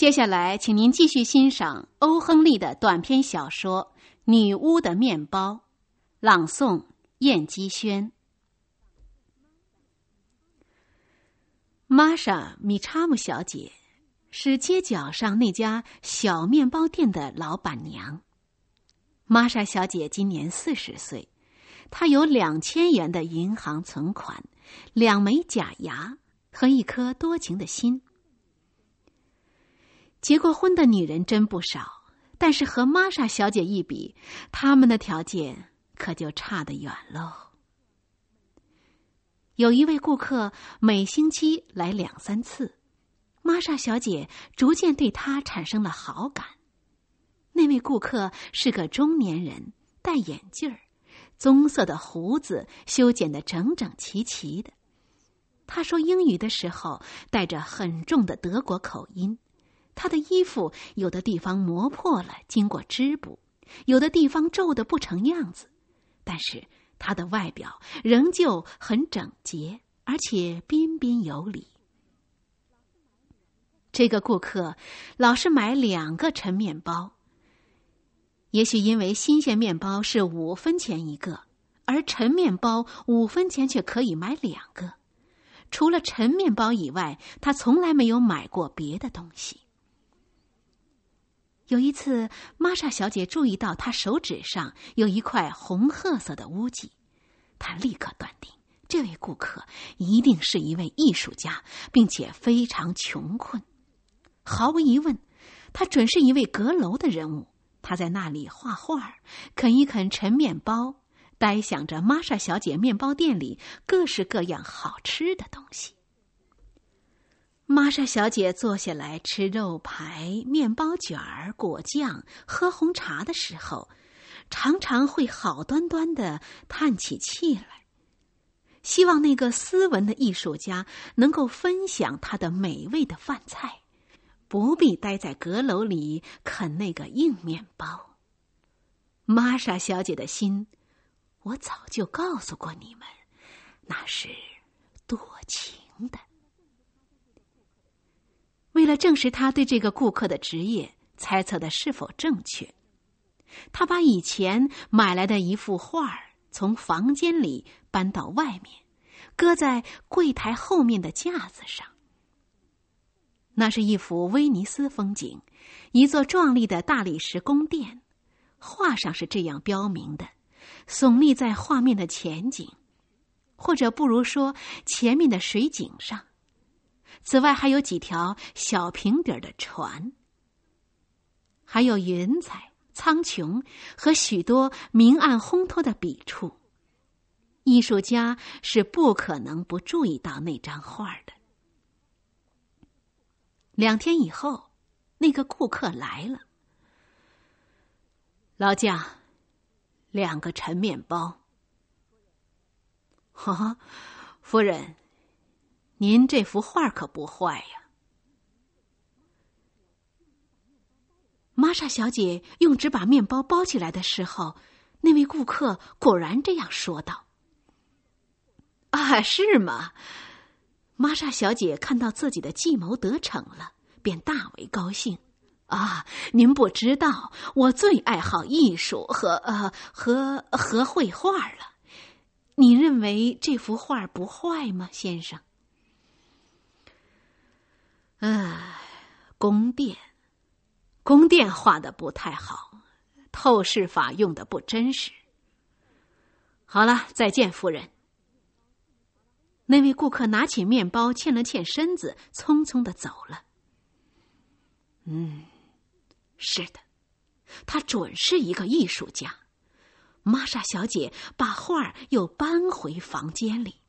接下来，请您继续欣赏欧·亨利的短篇小说《女巫的面包》，朗诵：燕姬轩。玛莎·米查姆小姐是街角上那家小面包店的老板娘。玛莎小姐今年四十岁，她有两千元的银行存款，两枚假牙和一颗多情的心。结过婚的女人真不少，但是和玛莎小姐一比，她们的条件可就差得远喽。有一位顾客每星期来两三次，玛莎小姐逐渐对他产生了好感。那位顾客是个中年人，戴眼镜儿，棕色的胡子修剪得整整齐齐的。他说英语的时候带着很重的德国口音。他的衣服有的地方磨破了，经过织补；有的地方皱得不成样子，但是他的外表仍旧很整洁，而且彬彬有礼。这个顾客老是买两个陈面包。也许因为新鲜面包是五分钱一个，而陈面包五分钱却可以买两个。除了陈面包以外，他从来没有买过别的东西。有一次，玛莎小姐注意到他手指上有一块红褐色的污迹，她立刻断定这位顾客一定是一位艺术家，并且非常穷困。毫无疑问，他准是一位阁楼的人物。他在那里画画，啃一啃陈面包，呆想着玛莎小姐面包店里各式各样好吃的东西。玛莎小姐坐下来吃肉排、面包卷儿、果酱、喝红茶的时候，常常会好端端的叹起气来，希望那个斯文的艺术家能够分享他的美味的饭菜，不必待在阁楼里啃那个硬面包。玛莎小姐的心，我早就告诉过你们，那是多情的。为了证实他对这个顾客的职业猜测的是否正确，他把以前买来的一幅画从房间里搬到外面，搁在柜台后面的架子上。那是一幅威尼斯风景，一座壮丽的大理石宫殿，画上是这样标明的：耸立在画面的前景，或者不如说前面的水井上。此外，还有几条小平底的船，还有云彩、苍穹和许多明暗烘托的笔触。艺术家是不可能不注意到那张画的。两天以后，那个顾客来了，劳驾，两个陈面包。哈，夫人。您这幅画可不坏呀！玛莎小姐用纸把面包包起来的时候，那位顾客果然这样说道：“啊，是吗？”玛莎小姐看到自己的计谋得逞了，便大为高兴。啊，您不知道，我最爱好艺术和呃和和绘画了。你认为这幅画不坏吗，先生？唉，宫殿，宫殿画的不太好，透视法用的不真实。好了，再见，夫人。那位顾客拿起面包，欠了欠身子，匆匆的走了。嗯，是的，他准是一个艺术家。玛莎小姐把画又搬回房间里。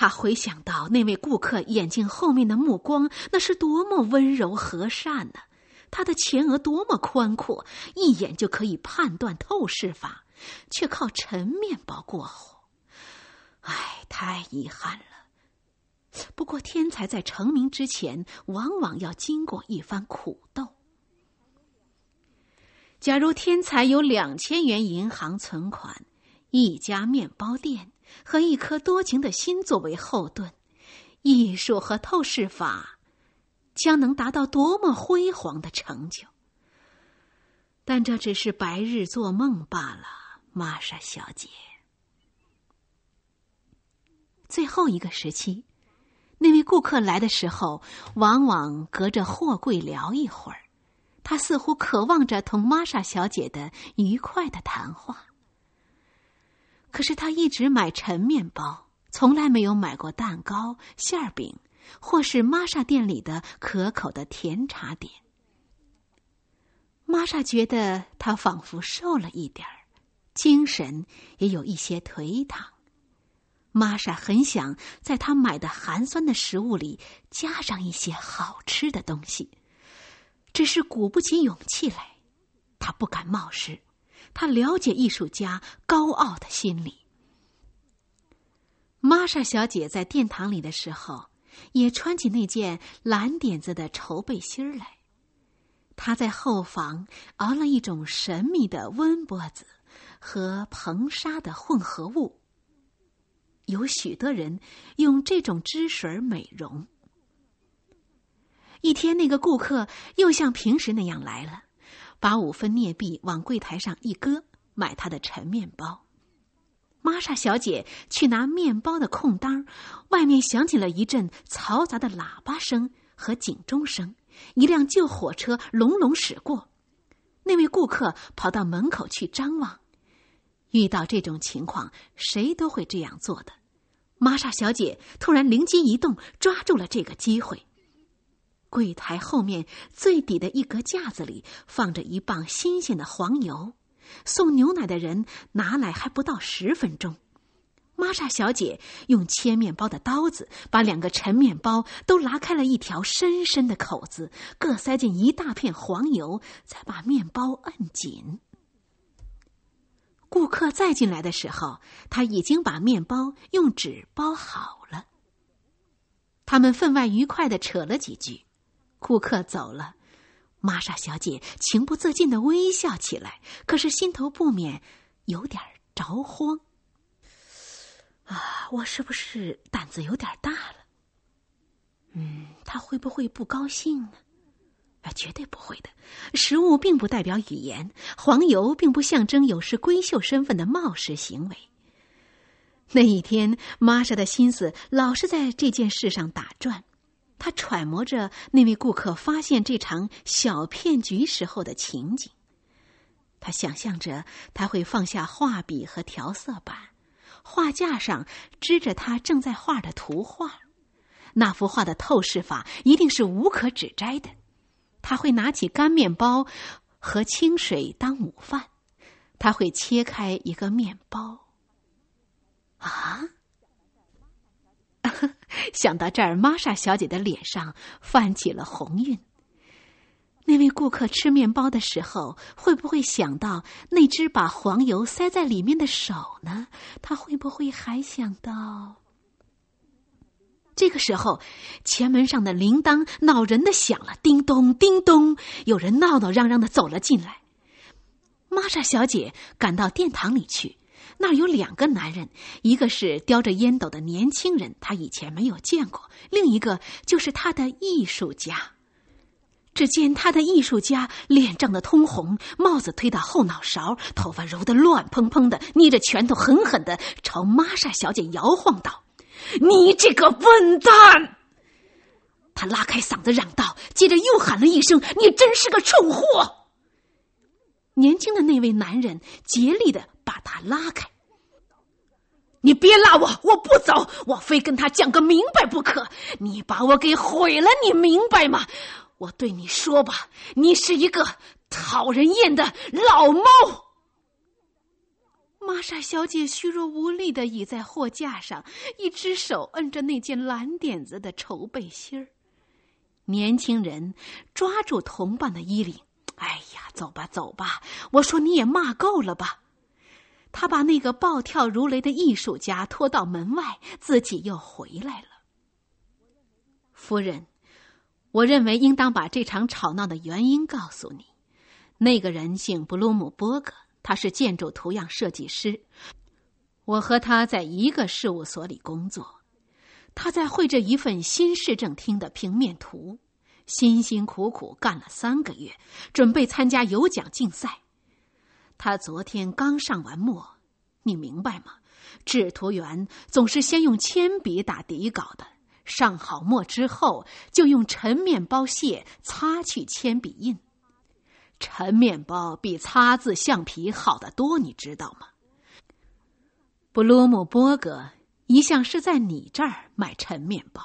他回想到那位顾客眼睛后面的目光，那是多么温柔和善呢？他的前额多么宽阔，一眼就可以判断透视法，却靠陈面包过活。唉，太遗憾了。不过天才在成名之前，往往要经过一番苦斗。假如天才有两千元银行存款，一家面包店。和一颗多情的心作为后盾，艺术和透视法将能达到多么辉煌的成就。但这只是白日做梦罢了，玛莎小姐。最后一个时期，那位顾客来的时候，往往隔着货柜聊一会儿。他似乎渴望着同玛莎小姐的愉快的谈话。可是他一直买陈面包，从来没有买过蛋糕、馅饼，或是玛莎店里的可口的甜茶点。玛莎觉得他仿佛瘦了一点儿，精神也有一些颓唐。玛莎很想在他买的寒酸的食物里加上一些好吃的东西。只是鼓不起勇气来，他不敢冒失。他了解艺术家高傲的心理。玛莎小姐在殿堂里的时候，也穿起那件蓝点子的绸背心儿来。她在后房熬了一种神秘的温波子和硼砂的混合物。有许多人用这种汁水美容。一天，那个顾客又像平时那样来了，把五分镍币往柜台上一搁，买他的陈面包。玛莎小姐去拿面包的空当，外面响起了一阵嘈杂的喇叭声和警钟声，一辆旧火车隆隆驶过。那位顾客跑到门口去张望。遇到这种情况，谁都会这样做的。玛莎小姐突然灵机一动，抓住了这个机会。柜台后面最底的一格架子里放着一磅新鲜的黄油，送牛奶的人拿来还不到十分钟。玛莎小姐用切面包的刀子把两个陈面包都拉开了一条深深的口子，各塞进一大片黄油，再把面包摁紧。顾客再进来的时候，他已经把面包用纸包好了。他们分外愉快的扯了几句。顾客走了，玛莎小姐情不自禁的微笑起来，可是心头不免有点着慌。啊，我是不是胆子有点大了？嗯，他会不会不高兴呢？啊，绝对不会的。食物并不代表语言，黄油并不象征有失闺秀身份的冒失行为。那一天，玛莎的心思老是在这件事上打转。他揣摩着那位顾客发现这场小骗局时候的情景，他想象着他会放下画笔和调色板，画架上支着他正在画的图画，那幅画的透视法一定是无可指摘的。他会拿起干面包和清水当午饭，他会切开一个面包，啊。想到这儿，玛莎小姐的脸上泛起了红晕。那位顾客吃面包的时候，会不会想到那只把黄油塞在里面的手呢？他会不会还想到……这个时候，前门上的铃铛恼人的响了，叮咚叮咚，有人闹闹嚷嚷的走了进来。玛莎小姐赶到殿堂里去。那儿有两个男人，一个是叼着烟斗的年轻人，他以前没有见过；另一个就是他的艺术家。只见他的艺术家脸涨得通红，帽子推到后脑勺，头发揉得乱蓬蓬的，捏着拳头狠狠的朝玛莎小姐摇晃道：“你这个笨蛋！”他拉开嗓子嚷道，接着又喊了一声：“你真是个蠢货！”年轻的那位男人竭力的。把他拉开！你别拉我，我不走，我非跟他讲个明白不可。你把我给毁了，你明白吗？我对你说吧，你是一个讨人厌的老猫。玛莎小姐虚弱无力的倚在货架上，一只手摁着那件蓝点子的绸背心儿。年轻人抓住同伴的衣领：“哎呀，走吧，走吧！我说你也骂够了吧？”他把那个暴跳如雷的艺术家拖到门外，自己又回来了。夫人，我认为应当把这场吵闹的原因告诉你。那个人姓布鲁姆伯格，他是建筑图样设计师。我和他在一个事务所里工作。他在绘着一份新市政厅的平面图，辛辛苦苦干了三个月，准备参加有奖竞赛。他昨天刚上完墨，你明白吗？制图员总是先用铅笔打底稿的，上好墨之后，就用陈面包屑擦去铅笔印。陈面包比擦字橡皮好得多，你知道吗？布鲁姆波格一向是在你这儿买陈面包。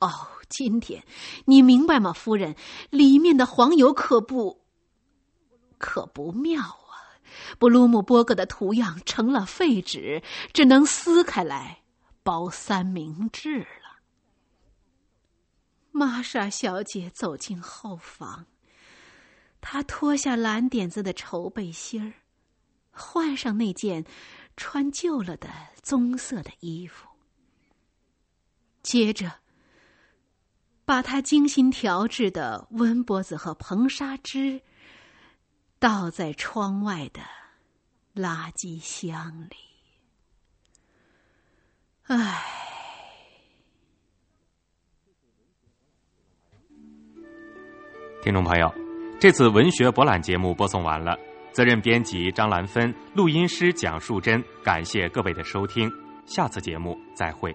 哦，今天你明白吗，夫人？里面的黄油可不，可不妙啊！布鲁姆波格的图样成了废纸，只能撕开来包三明治了。玛莎小姐走进后房。她脱下蓝点子的绸背心儿，换上那件穿旧了的棕色的衣服，接着把他精心调制的温波子和硼砂汁倒在窗外的垃圾箱里。唉，听众朋友。这次文学博览节目播送完了，责任编辑张兰芬，录音师蒋树珍，感谢各位的收听，下次节目再会。